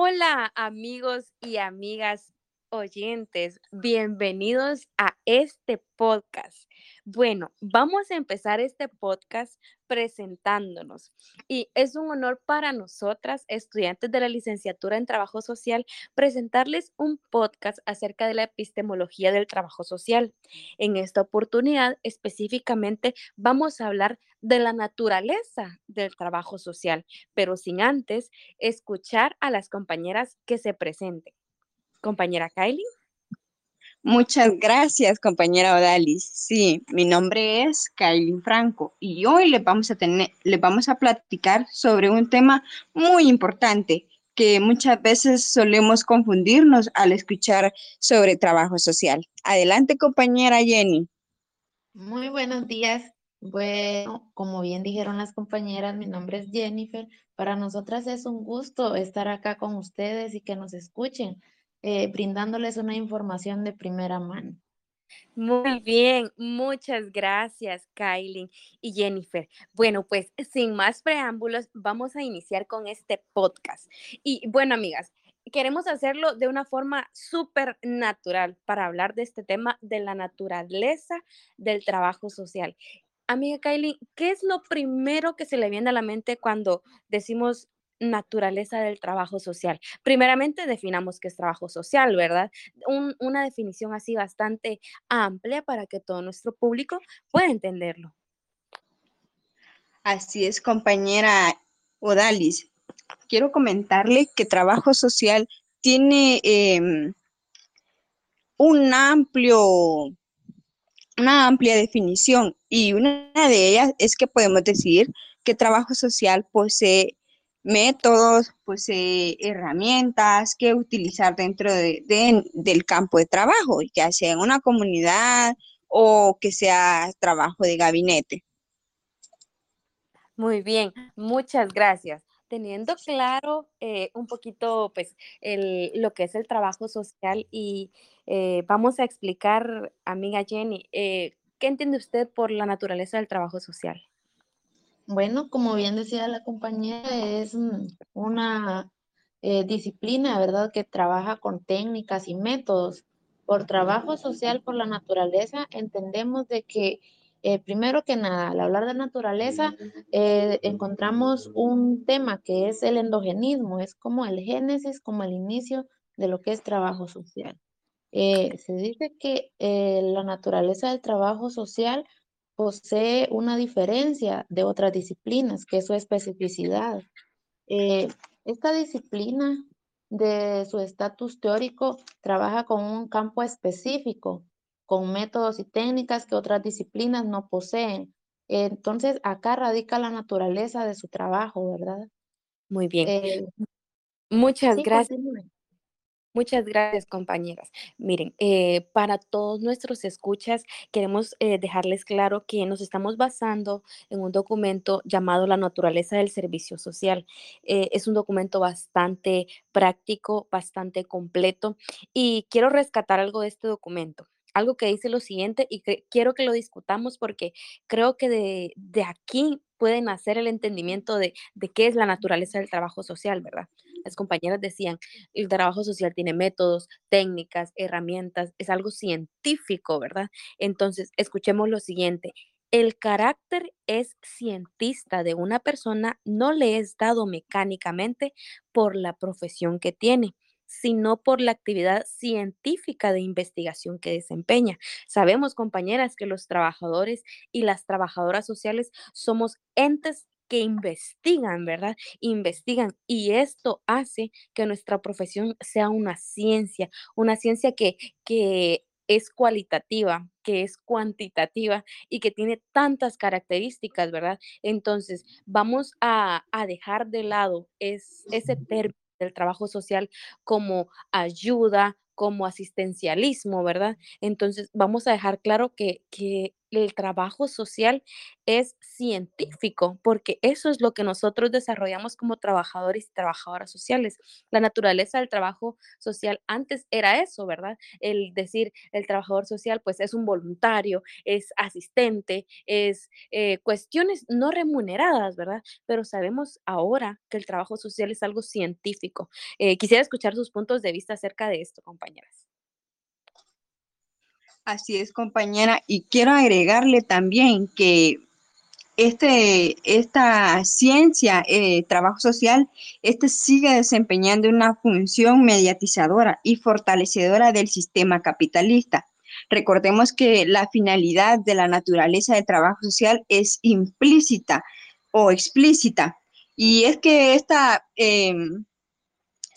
Hola amigos y amigas oyentes, bienvenidos a este podcast. Bueno, vamos a empezar este podcast presentándonos y es un honor para nosotras, estudiantes de la licenciatura en Trabajo Social, presentarles un podcast acerca de la epistemología del trabajo social. En esta oportunidad específicamente vamos a hablar de la naturaleza del trabajo social, pero sin antes escuchar a las compañeras que se presenten. Compañera Kylie. Muchas gracias, compañera Odalis. Sí, mi nombre es Kylie Franco y hoy les vamos a tener, les vamos a platicar sobre un tema muy importante que muchas veces solemos confundirnos al escuchar sobre trabajo social. Adelante, compañera Jenny. Muy buenos días. Bueno, como bien dijeron las compañeras, mi nombre es Jennifer. Para nosotras es un gusto estar acá con ustedes y que nos escuchen eh, brindándoles una información de primera mano. Muy bien, muchas gracias, Kylie y Jennifer. Bueno, pues sin más preámbulos, vamos a iniciar con este podcast. Y bueno, amigas, queremos hacerlo de una forma súper natural para hablar de este tema de la naturaleza del trabajo social. Amiga Kylie, ¿qué es lo primero que se le viene a la mente cuando decimos naturaleza del trabajo social. Primeramente, definamos qué es trabajo social, ¿verdad? una definición así bastante amplia para que todo nuestro público pueda entenderlo. Así es, compañera Odalis. Quiero comentarle que trabajo social tiene em, un amplio, una amplia definición y una de ellas es que podemos decir que trabajo social posee métodos, pues eh, herramientas que utilizar dentro de, del campo de trabajo, ya sea en una comunidad o que sea trabajo de gabinete. Muy bien, muchas gracias. Teniendo claro eh, un poquito pues el, lo que es el trabajo social y eh, vamos a explicar, amiga Jenny, ¿qué entiende usted por la naturaleza del trabajo social? Bueno, como bien decía la compañera, es una eh, disciplina, ¿verdad?, que trabaja con técnicas y métodos. Por trabajo social, por la naturaleza, entendemos de que, eh, primero que nada, al hablar de naturaleza, eh, encontramos un tema que es el endogenismo, es como el génesis, como el inicio de lo que es trabajo social. se dice que la naturaleza del trabajo social posee una diferencia de otras disciplinas, que es su especificidad. Eh, esta disciplina de su estatus teórico trabaja con un campo específico, con métodos y técnicas que otras disciplinas no poseen. Entonces, acá radica la naturaleza de su trabajo, ¿verdad? Muy bien. Eh, Muchas gracias. Muchas gracias, compañeras. Miren, eh, para todos nuestros escuchas, queremos eh, dejarles claro que nos estamos basando en un documento llamado La naturaleza del servicio social. Eh, es un documento bastante práctico, bastante completo y quiero rescatar algo de este documento algo que dice lo siguiente y que quiero que lo discutamos porque creo que de, de aquí pueden hacer el entendimiento de, de, qué es la naturaleza del trabajo social, ¿verdad? Las compañeras decían, el trabajo social tiene métodos, técnicas, herramientas, es algo científico, ¿verdad? Entonces, escuchemos lo siguiente. El carácter es cientista de una persona no le es dado mecánicamente por la profesión que tiene sino por la actividad científica de investigación que desempeña. Sabemos, compañeras, que los trabajadores y las trabajadoras sociales somos entes que investigan, ¿verdad? Investigan y esto hace que nuestra profesión sea una ciencia, una ciencia que, que es cualitativa, que es cuantitativa y que tiene tantas características, ¿verdad? Entonces, vamos a, a dejar de lado es, ese término del trabajo social como ayuda, como asistencialismo, ¿verdad? Entonces, vamos a dejar claro que, que el trabajo social es científico, porque eso es lo que nosotros desarrollamos como trabajadores y trabajadoras sociales. La naturaleza del trabajo social antes era eso, ¿verdad? El decir, el trabajador social pues es un voluntario, es asistente, es eh, cuestiones no remuneradas, ¿verdad? Pero sabemos ahora que el trabajo social es algo científico. Eh, quisiera escuchar sus puntos de vista acerca de esto, Así es, compañera. Y quiero agregarle también que este, esta ciencia, eh, trabajo social, este sigue desempeñando una función mediatizadora y fortalecedora del sistema capitalista. Recordemos que la finalidad de la naturaleza del trabajo social es implícita o explícita. Y es que esta em,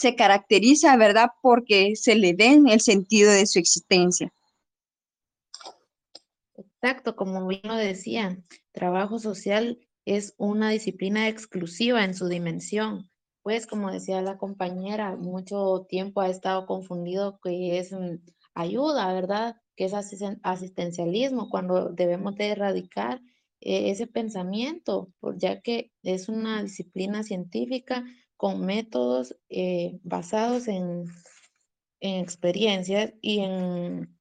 se caracteriza, ¿verdad?, porque se le den el sentido de su existencia. Exacto, como bien lo decía, trabajo social es una disciplina exclusiva en su dimensión. Pues como decía la compañera, mucho tiempo ha estado confundido que es mm, ayuda, ¿verdad? Que es asistencialismo, cuando debemos de erradicar eh, ese pensamiento, ya que es una disciplina científica con métodos eh, basados en, en experiencias y en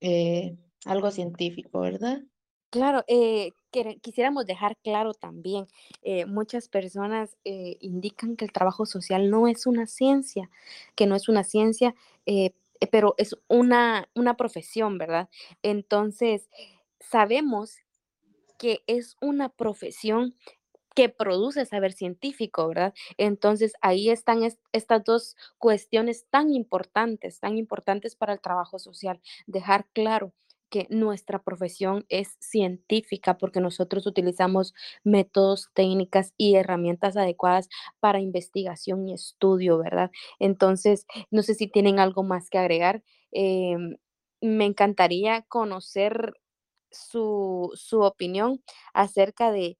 eh, algo científico, ¿verdad? Claro, eh, quisiéramos dejar claro también, muchas personas indican que el trabajo social no es una ciencia, que no es una ciencia, pero es una, una profesión, ¿verdad? Entonces, sabemos que es una profesión que produce saber científico, ¿verdad? Entonces ahí están estas dos cuestiones tan importantes, tan importantes para el trabajo social, dejar claro que nuestra profesión es científica porque nosotros utilizamos métodos, técnicas y herramientas adecuadas para investigación y estudio, ¿verdad? Entonces, no sé si tienen algo más que agregar. Em, me encantaría conocer su, su opinión acerca de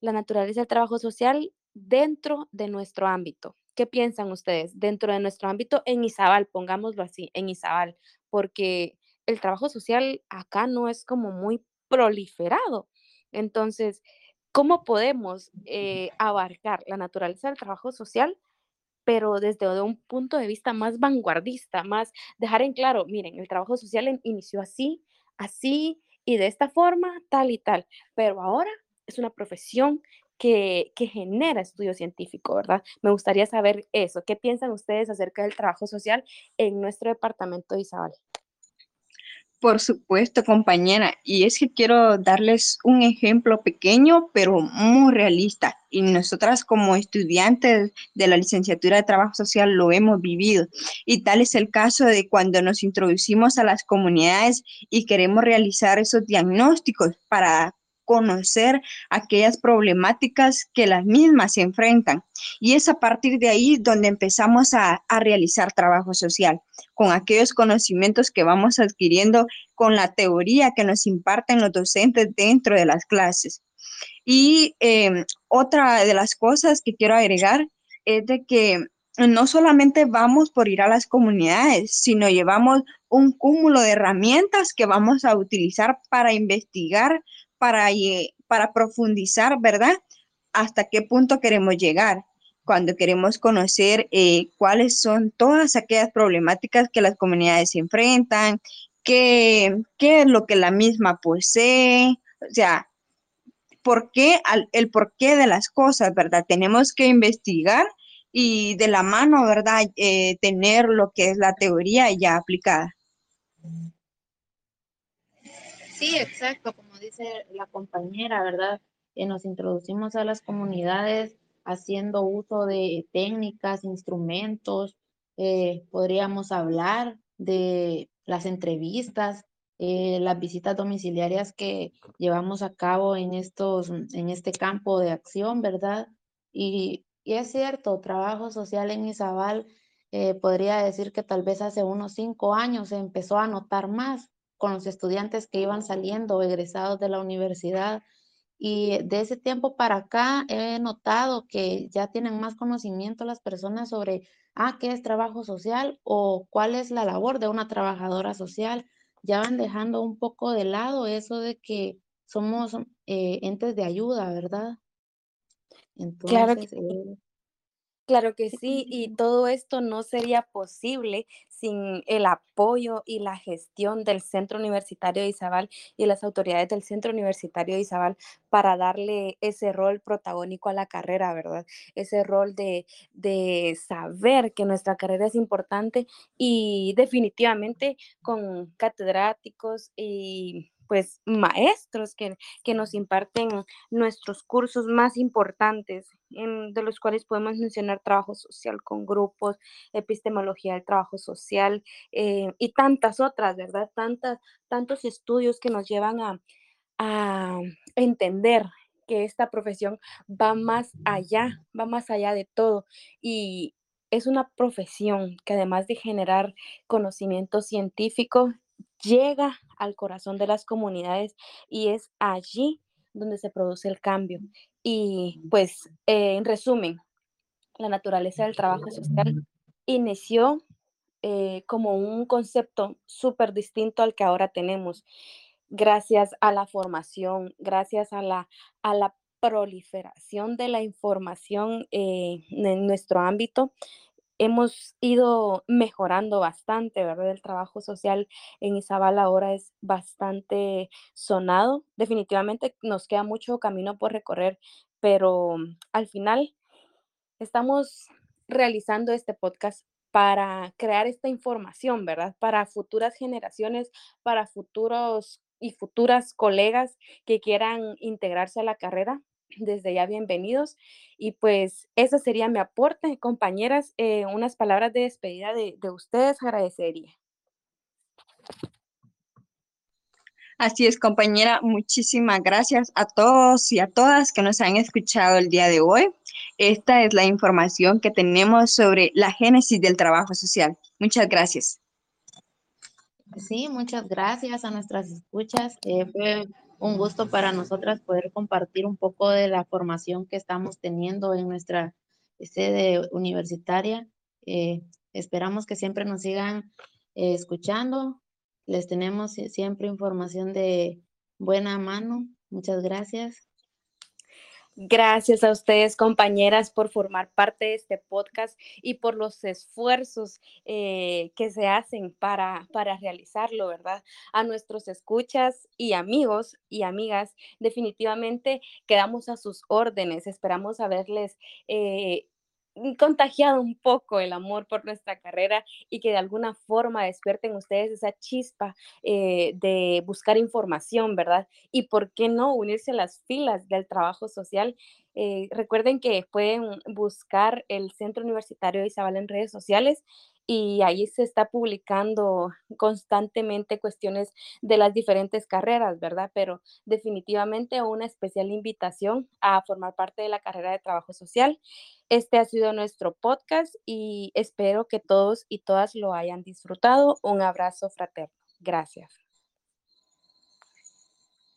la naturaleza del trabajo social dentro de nuestro ámbito. ¿Qué piensan ustedes dentro de nuestro ámbito en Izabal? Pongámoslo así, en Izabal, porque el trabajo social acá no es como muy proliferado. Entonces, ¿cómo podemos eh, abarcar la naturaleza del trabajo social, pero desde un punto de vista más vanguardista, más dejar en claro, miren, el trabajo social inició así, así y de esta forma, tal y tal, pero ahora es una profesión que, que, genera estudio científico, ¿verdad? Me gustaría saber eso. ¿Qué piensan ustedes acerca del trabajo social en nuestro departamento de Izabal? Por supuesto, compañera. Y es que quiero darles un ejemplo pequeño, pero muy realista. Y nosotras como estudiantes de la licenciatura de Trabajo Social lo hemos vivido. Y tal es el caso de cuando nos introducimos a las comunidades y queremos realizar esos diagnósticos para conocer aquellas problemáticas que las mismas se enfrentan. Y es a partir de ahí donde empezamos a, realizar trabajo social, con aquellos conocimientos que vamos adquiriendo con la teoría que nos imparten los docentes dentro de las clases. Y em, otra de las cosas que quiero agregar es de que no solamente vamos por ir a las comunidades, sino llevamos un cúmulo de herramientas que vamos a utilizar para investigar para, para profundizar, ¿verdad? Hasta qué punto queremos llegar cuando queremos conocer eh, cuáles son todas aquellas problemáticas que las comunidades enfrentan, qué, qué es lo que la misma posee, o sea, por qué, el porqué de las cosas, ¿verdad? Tenemos que investigar y de la mano, ¿verdad? Eh, tener lo que es la teoría ya aplicada. Sí, exacto, dice la compañera, ¿verdad? Que nos introducimos a las comunidades haciendo uso de técnicas, instrumentos, eh, podríamos hablar de las entrevistas, eh, las visitas domiciliarias que llevamos a cabo en, estos, en este campo de acción, ¿verdad? Y, es cierto, trabajo social en Izabal, eh, podría decir que tal vez hace unos cinco años se empezó a notar más, con los estudiantes que iban saliendo egresados de la universidad Y de ese tiempo para acá he notado que ya tienen más conocimiento las personas sobre, ah, qué es trabajo social o cuál es la labor de una trabajadora social. Ya van dejando un poco de lado eso de que somos eh, entes de ayuda, ¿verdad? Entonces, eh, Claro que sí, y todo esto no sería posible sin el apoyo y la gestión del Centro Universitario de Izabal y las autoridades del Centro Universitario de Izabal para darle ese rol protagónico a la carrera, ¿verdad? Ese rol de, de saber que nuestra carrera es importante y definitivamente con catedráticos y pues maestros que, nos imparten nuestros cursos más importantes, de los cuales podemos mencionar trabajo social con grupos, epistemología del trabajo social eh, y tantas otras, ¿verdad? Tantas, tantos estudios que nos llevan a, a entender que esta profesión va más allá, va más allá de todo. Y es una profesión que además de generar conocimiento científico, llega al corazón de las comunidades y es allí donde se produce el cambio. Y pues, eh, en resumen, la naturaleza del trabajo social inició eh, como un concepto súper distinto al que ahora tenemos, gracias a la formación, gracias a la, a la proliferación de la información eh, en nuestro ámbito hemos ido mejorando bastante, ¿verdad? El trabajo social en Izabal ahora es bastante sonado. Definitivamente nos queda mucho camino por recorrer, pero al final estamos realizando este podcast para crear esta información, ¿verdad? Para futuras generaciones, para futuros y futuras colegas que quieran integrarse a la carrera desde ya bienvenidos. Y pues ese sería mi aporte, compañeras. Eh, unas palabras de despedida de, de ustedes agradecería. Así es, compañera. Muchísimas gracias a todos y a todas que nos han escuchado el día de hoy. Esta es la información que tenemos sobre la génesis del trabajo social. Muchas gracias. Sí, muchas gracias a nuestras escuchas. Eh, fue un gusto para nosotras poder compartir un poco de la formación que estamos teniendo en nuestra sede universitaria. Eh, esperamos que siempre nos sigan eh, escuchando. Les tenemos siempre información de buena mano. Muchas gracias. Gracias a ustedes, compañeras, por formar parte de este podcast y por los esfuerzos eh, que se hacen para, para realizarlo, ¿verdad? A nuestros escuchas y amigos y amigas, definitivamente quedamos a sus órdenes. Esperamos haberles eh, contagiado un poco el amor por nuestra carrera y que de alguna forma despierten ustedes esa chispa eh, de buscar información, ¿verdad? Y por qué no unirse a las filas del trabajo social. Eh, recuerden que pueden buscar el Centro Universitario de Izabal en redes sociales y ahí se está publicando constantemente cuestiones de las diferentes carreras, ¿verdad? Pero definitivamente una especial invitación a formar parte de la carrera de trabajo social. Este ha sido nuestro podcast y espero que todos y todas lo hayan disfrutado. Un abrazo fraterno. Gracias.